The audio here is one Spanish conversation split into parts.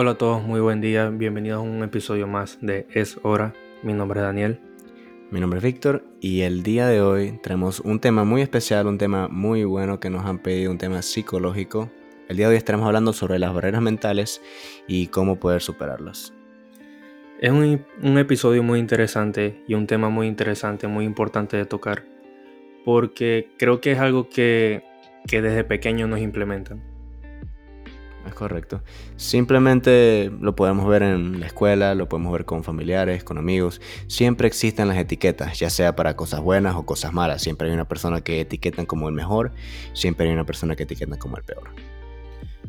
Hola a todos, muy buen día, bienvenidos a un episodio más de Es Hora. Mi nombre es Daniel. Mi nombre es Víctor y el día de hoy tenemos un tema muy especial, un tema muy bueno que nos han pedido, un tema psicológico. El día de hoy estaremos hablando sobre las barreras mentales y cómo poder superarlas. Es un, un episodio muy interesante y un tema muy interesante, muy importante de tocar, porque creo que es algo que, que desde pequeño nos implementan es correcto. Simplemente lo podemos ver en la escuela, lo podemos ver con familiares, con amigos. Siempre existen las etiquetas, ya sea para cosas buenas o cosas malas. Siempre hay una persona que etiquetan como el mejor, siempre hay una persona que etiquetan como el peor.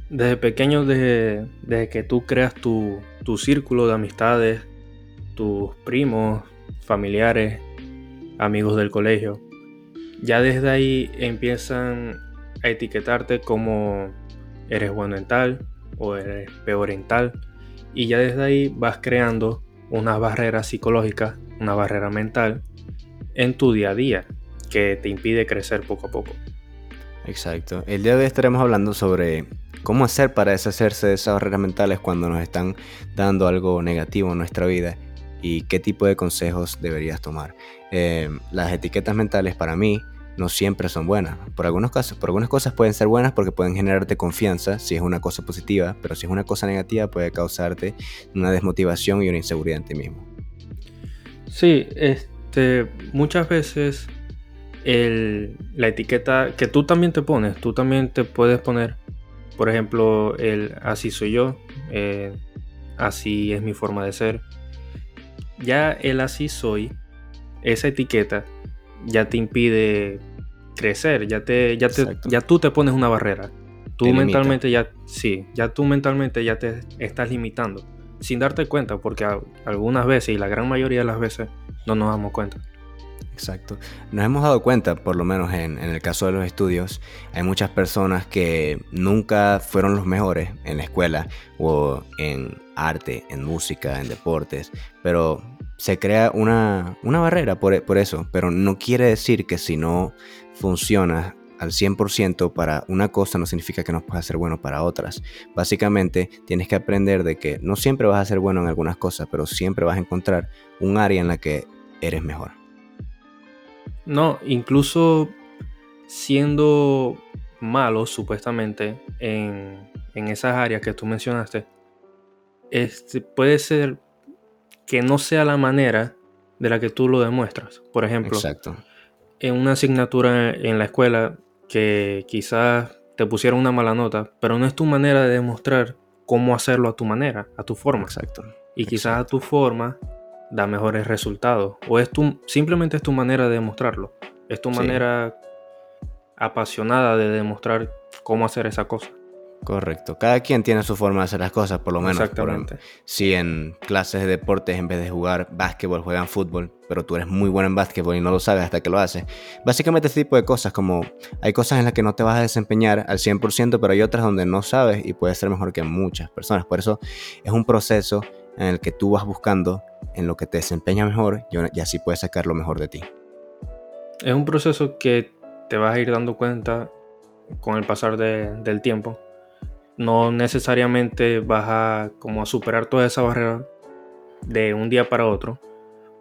Desde pequeño, desde, que tú creas tu, tu círculo de amistades, tus primos, familiares, amigos del colegio, ya desde ahí empiezan a etiquetarte como eres bueno en tal o eres peor en tal. Y ya desde ahí vas creando una barrera psicológica, una barrera mental en tu día a día que te impide crecer poco a poco. Exacto. El día de hoy estaremos hablando sobre cómo hacer para deshacerse de esas barreras mentales cuando nos están dando algo negativo en nuestra vida y qué tipo de consejos deberías tomar. Eh, las etiquetas mentales para mí no siempre son buenas. Por algunos casos, por algunas cosas pueden ser buenas porque pueden generarte confianza si es una cosa positiva, pero si es una cosa negativa puede causarte una desmotivación y una inseguridad en ti mismo. Sí, este, muchas veces la etiqueta que tú también te pones, tú también te puedes poner, por ejemplo, el así soy yo, eh, así es mi forma de ser. Ya el así soy, esa etiqueta ya te impide crecer, ya te, ya te, ya tú te pones una barrera. Tú mentalmente ya, sí, ya tú mentalmente ya te estás limitando, sin darte cuenta, porque algunas veces y la gran mayoría de las veces no nos damos cuenta. Exacto. Nos hemos dado cuenta, por lo menos en, en, el caso de los estudios, hay muchas personas que nunca fueron los mejores en la escuela o en arte, en música, en deportes, pero se crea una, barrera por, por, eso, pero no quiere decir que si no funciona al 100% para una cosa no significa que no puedas ser bueno para otras. Básicamente tienes que aprender de que no siempre vas a ser bueno en algunas cosas, pero siempre vas a encontrar un área en la que eres mejor. No, incluso siendo malo supuestamente en, en esas áreas que tú mencionaste, este, puede ser que no sea la manera de la que tú lo demuestras. Por ejemplo, en una asignatura en la escuela que quizás te pusieron una mala nota, pero no es tu manera de demostrar cómo hacerlo a tu manera, a tu forma. Exacto. Y quizás a tu forma da mejores resultados. O es tu, simplemente es tu manera de demostrarlo. Es tu manera apasionada de demostrar cómo hacer esa cosa. Correcto. Cada quien tiene su forma de hacer las cosas, por lo menos. Exactamente. si en clases de deportes, en vez de jugar básquetbol, juegan fútbol, pero tú eres muy bueno en básquetbol y no lo sabes hasta que lo haces. Básicamente este tipo de cosas, como hay cosas en las que no te vas a desempeñar al 100%, pero hay otras donde no sabes y puedes ser mejor que muchas personas. Por eso es un proceso en el que tú vas buscando en lo que te desempeña mejor y así puedes sacar lo mejor de ti. Es un proceso que te vas a ir dando cuenta con el pasar del tiempo no necesariamente vas a como a superar toda esa barrera de un día para otro,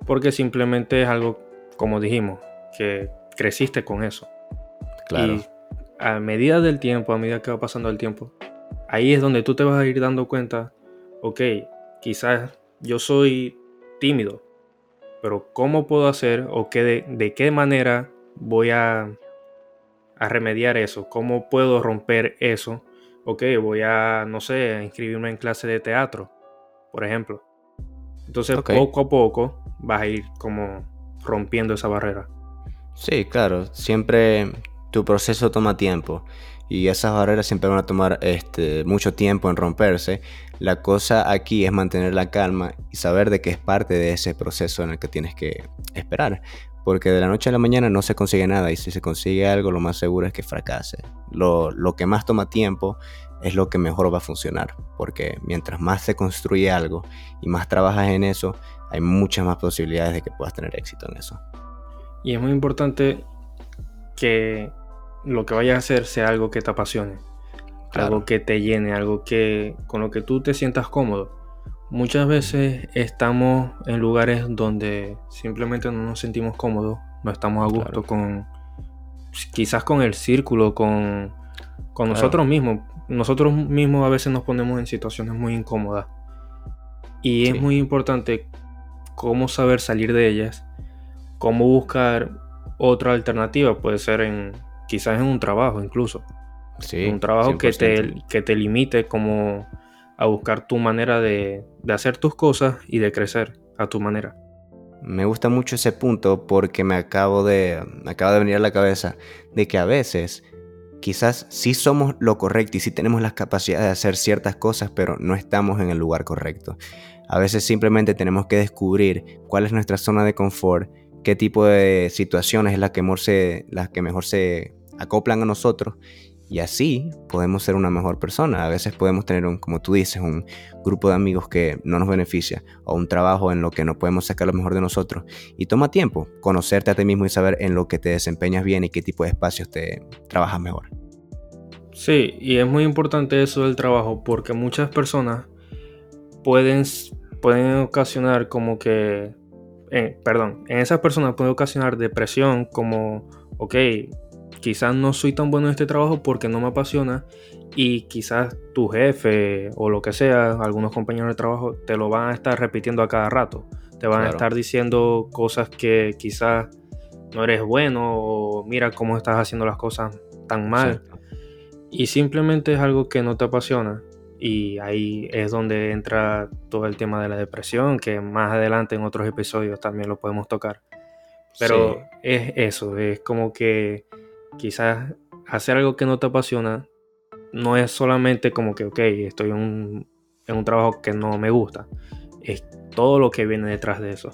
porque simplemente es algo, como dijimos, que creciste con eso. Claro. Y a medida del tiempo, a medida que va pasando el tiempo, ahí es donde tú te vas a ir dando cuenta, ok, quizás yo soy tímido, pero ¿cómo puedo hacer o qué de, de qué manera voy a, a remediar eso? ¿Cómo puedo romper eso? Ok, voy a, no sé, inscribirme en clase de teatro, por ejemplo. Entonces, poco a poco vas a ir como rompiendo esa barrera. Sí, claro, siempre tu proceso toma tiempo y esas barreras siempre van a tomar este, mucho tiempo en romperse. La cosa aquí es mantener la calma y saber de que es parte de ese proceso en el que tienes que esperar porque de la noche a la mañana no se consigue nada y si se consigue algo lo más seguro es que fracase. Lo, que más toma tiempo es lo que mejor va a funcionar, porque mientras más se construye algo y más trabajas en eso, hay muchas más posibilidades de que puedas tener éxito en eso. Y es muy importante que lo que vayas a hacer sea algo que te apasione. algo que te llene, algo que con lo que tú te sientas cómodo. Muchas veces estamos en lugares donde simplemente no nos sentimos cómodos, no estamos a gusto con quizás con el círculo, con, con nosotros mismos. Nosotros mismos a veces nos ponemos en situaciones muy incómodas. Y es muy importante cómo saber salir de ellas, cómo buscar otra alternativa, puede ser en quizás en un trabajo incluso. Sí, un trabajo que te, que te limite como a buscar tu manera de, de hacer tus cosas y de crecer a tu manera. Me gusta mucho ese punto porque me acabo de, me acaba de venir a la cabeza de que a veces quizás sí somos lo correcto y sí tenemos las capacidades de hacer ciertas cosas, pero no estamos en el lugar correcto. A veces simplemente tenemos que descubrir cuál es nuestra zona de confort, qué tipo de situaciones es la que mejor se, que mejor se acoplan a nosotros y así podemos ser una mejor persona. A veces podemos tener, un, como tú dices, un grupo de amigos que no nos beneficia o un trabajo en lo que no podemos sacar lo mejor de nosotros. Y toma tiempo conocerte a ti mismo y saber en lo que te desempeñas bien y qué tipo de espacios te trabajas mejor. Sí, y es muy importante eso del trabajo porque muchas personas pueden, pueden ocasionar como que, eh, perdón, en esas personas puede ocasionar depresión como, ok, quizás no soy tan bueno en este trabajo porque no me apasiona y quizás tu jefe o lo que sea, algunos compañeros de trabajo, te lo van a estar repitiendo a cada rato. Te van a estar diciendo cosas que quizás no eres bueno o mira cómo estás haciendo las cosas tan mal. Y simplemente es algo que no te apasiona. Y ahí es donde entra todo el tema de la depresión, que más adelante en otros episodios también lo podemos tocar. Pero es eso, es como que quizás hacer algo que no te apasiona no es solamente como que, ok, estoy en un, trabajo que no me gusta. Es todo lo que viene detrás de eso.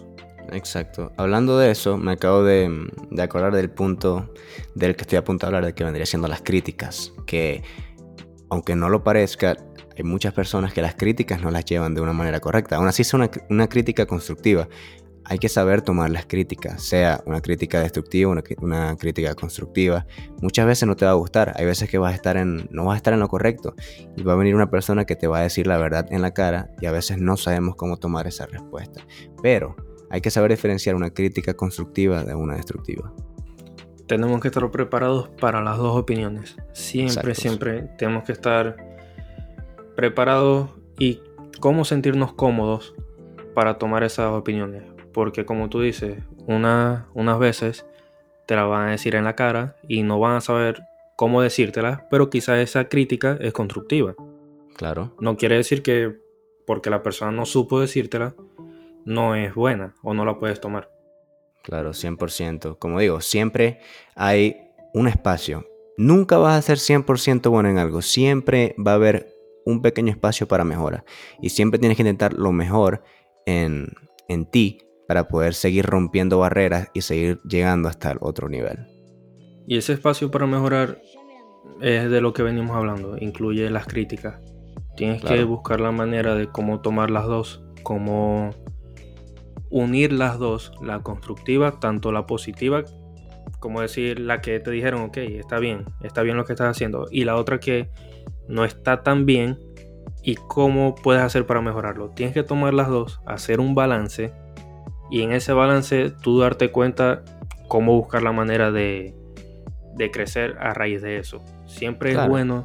Exacto. Hablando de eso, me acabo de, acordar del punto del que estoy a punto de hablar, de que vendría siendo las críticas. Que, aunque no lo parezca, hay muchas personas que las críticas no las llevan de una manera correcta. Aún así es una crítica constructiva hay que saber tomar las críticas, sea una crítica destructiva, una, una, crítica constructiva. Muchas veces no te va a gustar, hay veces que vas a estar en, no vas a estar en lo correcto y va a venir una persona que te va a decir la verdad en la cara y a veces no sabemos cómo tomar esa respuesta. Pero hay que saber diferenciar una crítica constructiva de una destructiva. Tenemos que estar preparados para las dos opiniones. Siempre, siempre tenemos que estar preparados y cómo sentirnos cómodos para tomar esas opiniones porque como tú dices, una, unas veces te la van a decir en la cara y no van a saber cómo decírtela, pero quizás esa crítica es constructiva. Claro. No quiere decir que porque la persona no supo decírtela, no es buena o no la puedes tomar. Claro, 100%. Como digo, siempre hay un espacio. Nunca vas a ser 100% bueno en algo. Siempre va a haber un pequeño espacio para mejora. Y siempre tienes que intentar lo mejor en, en ti para poder seguir rompiendo barreras y seguir llegando hasta el otro nivel. Y ese espacio para mejorar es de lo que venimos hablando, incluye las críticas. Tienes que buscar la manera de cómo tomar las dos, cómo unir las dos, la constructiva, tanto la positiva, como decir la que te dijeron, ok, está bien, está bien lo que estás haciendo, y la otra que no está tan bien, y cómo puedes hacer para mejorarlo. Tienes que tomar las dos, hacer un balance y en ese balance tú darte cuenta cómo buscar la manera de, crecer a raíz de eso. Siempre es bueno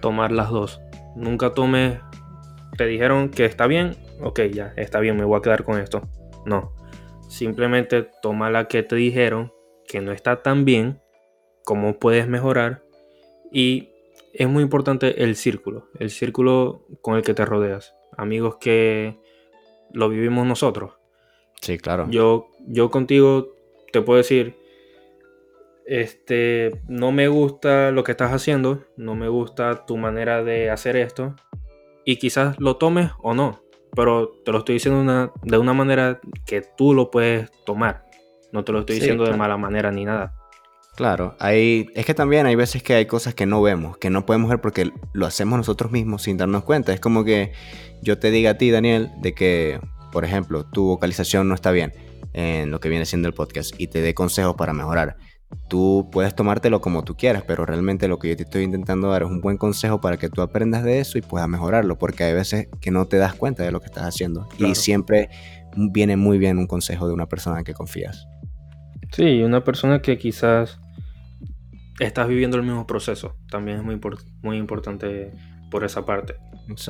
tomar las dos. Nunca tomes, te dijeron que está bien, ok, ya, está bien, me voy a quedar con esto. No, simplemente toma la que te dijeron que no está tan bien, cómo puedes mejorar y es muy importante el círculo, el círculo con el que te rodeas. Amigos que lo vivimos nosotros. Sí, claro. Yo, yo contigo te puedo decir, este, no me gusta lo que estás haciendo, no me gusta tu manera de hacer esto, y quizás lo tomes o no, pero te lo estoy diciendo de una manera que tú lo puedes tomar, no te lo estoy diciendo de mala manera ni nada. Claro, hay, es que también hay veces que hay cosas que no vemos, que no podemos ver porque lo hacemos nosotros mismos sin darnos cuenta. Es como que yo te diga a ti, Daniel, de que por ejemplo, tu vocalización no está bien en lo que viene siendo el podcast y te dé consejos para mejorar. tú puedes tomártelo como tú quieras, pero realmente lo que yo te estoy intentando dar es un buen consejo para que tú aprendas de eso y puedas mejorarlo, porque hay veces que no te das cuenta de lo que estás haciendo y siempre viene muy bien un consejo de una persona en que confías. Sí, una persona que quizás estás viviendo el mismo proceso, también es muy, muy importante por esa parte.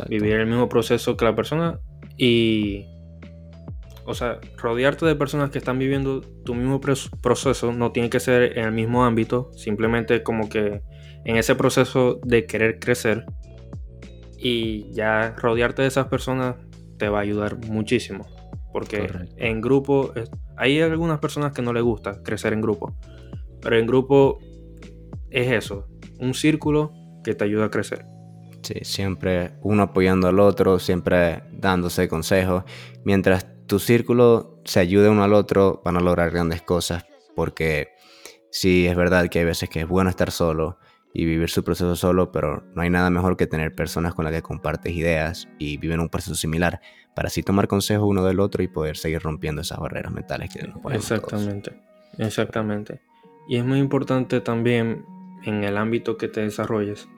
Vivir el mismo proceso que la persona y o sea, rodearte de personas que están viviendo tu mismo proceso no tiene que ser en el mismo ámbito, simplemente como que en ese proceso de querer crecer y ya rodearte de esas personas te va a ayudar muchísimo. Porque en grupo, hay algunas personas que no les gusta crecer en grupo, pero en grupo es eso, un círculo que te ayuda a crecer. Sí, siempre uno apoyando al otro, siempre dándose consejos, mientras tu círculo se ayude uno al otro, van a lograr grandes cosas, porque sí es verdad que hay veces que es bueno estar solo y vivir su proceso solo, pero no hay nada mejor que tener personas con las que compartes ideas y viven un proceso similar, para así tomar consejo uno del otro y poder seguir rompiendo esas barreras mentales que nos ponemos Exactamente, exactamente. Y es muy importante también en el ámbito que te desarrolles,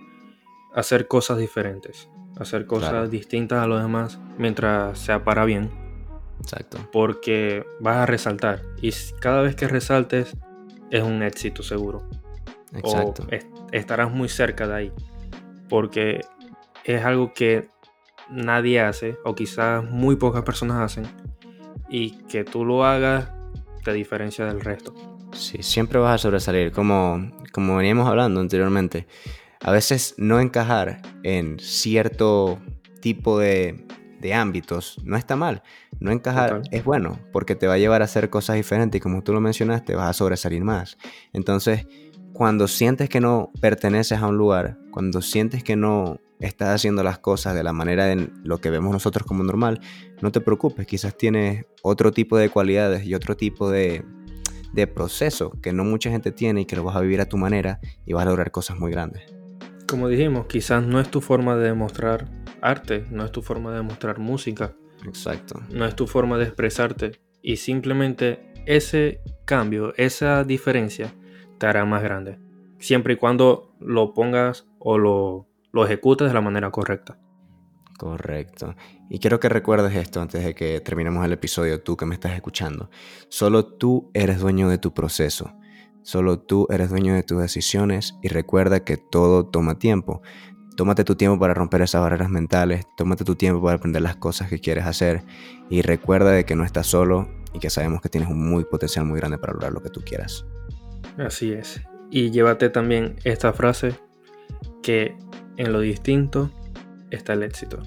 hacer cosas diferentes, hacer cosas distintas a los demás mientras sea para bien Exacto. Porque vas a resaltar. Y cada vez que resaltes es un éxito seguro. Exacto. O estarás muy cerca de ahí. Porque es algo que nadie hace, o quizás muy pocas personas hacen. Y que tú lo hagas te diferencia del resto. Sí, siempre vas a sobresalir. Como, como veníamos hablando anteriormente. A veces no encajar en cierto tipo de de ámbitos, no está mal. No encajar es bueno porque te va a llevar a hacer cosas diferentes y como tú lo mencionaste, vas a sobresalir más. Entonces, cuando sientes que no perteneces a un lugar, cuando sientes que no estás haciendo las cosas de la manera en lo que vemos nosotros como normal, no te preocupes, quizás tienes otro tipo de cualidades y otro tipo de, de proceso que no mucha gente tiene y que lo vas a vivir a tu manera y vas a lograr cosas muy grandes. Como dijimos, quizás no es tu forma de demostrar arte, no es tu forma de mostrar música. Exacto. No es tu forma de expresarte. Y simplemente ese cambio, esa diferencia, te hará más grande. Siempre y cuando lo pongas o lo, lo ejecutes de la manera correcta. Correcto. Y quiero que recuerdes esto antes de que terminemos el episodio, tú que me estás escuchando. Solo tú eres dueño de tu proceso. Solo tú eres dueño de tus decisiones y recuerda que todo toma tiempo. Tómate tu tiempo para romper esas barreras mentales, tómate tu tiempo para aprender las cosas que quieres hacer y recuerda de que no estás solo y que sabemos que tienes un muy potencial muy grande para lograr lo que tú quieras. Así es. Y llévate también esta frase que en lo distinto está el éxito.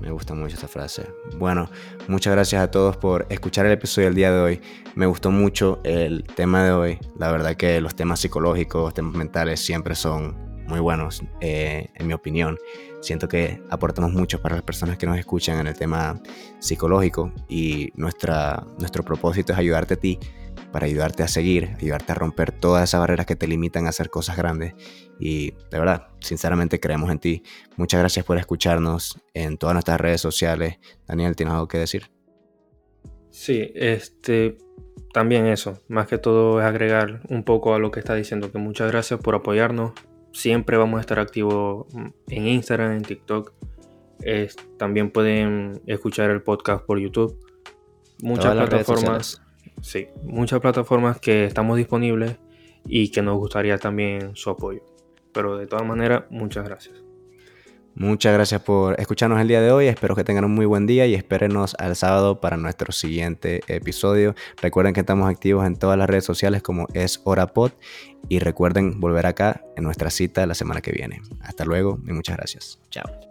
Me gusta mucho esta frase. Bueno, muchas gracias a todos por escuchar el episodio del día de hoy. Me gustó mucho el tema de hoy. La verdad que los temas psicológicos, temas mentales siempre son muy buenos, eh, en mi opinión. Siento que aportamos mucho para las personas que nos escuchan en el tema psicológico y nuestra, nuestro propósito es ayudarte a ti para ayudarte a seguir, ayudarte a romper todas esas barreras que te limitan a hacer cosas grandes. Y de verdad, sinceramente creemos en ti. Muchas gracias por escucharnos en todas nuestras redes sociales. Daniel, ¿tienes algo que decir? Sí, este, también eso, más que todo es agregar un poco a lo que está diciendo, que muchas gracias por apoyarnos, siempre vamos a estar activos en Instagram, en TikTok. también pueden escuchar el podcast por YouTube. Muchas plataformas. Sí, muchas plataformas que estamos disponibles y que nos gustaría también su apoyo. Pero de todas maneras, muchas gracias. Muchas gracias por escucharnos el día de hoy. Espero que tengan un muy buen día y espérenos al sábado para nuestro siguiente episodio. Recuerden que estamos activos en todas las redes sociales como es HoraPod y recuerden volver acá en nuestra cita la semana que viene. Hasta luego y muchas gracias. Chao.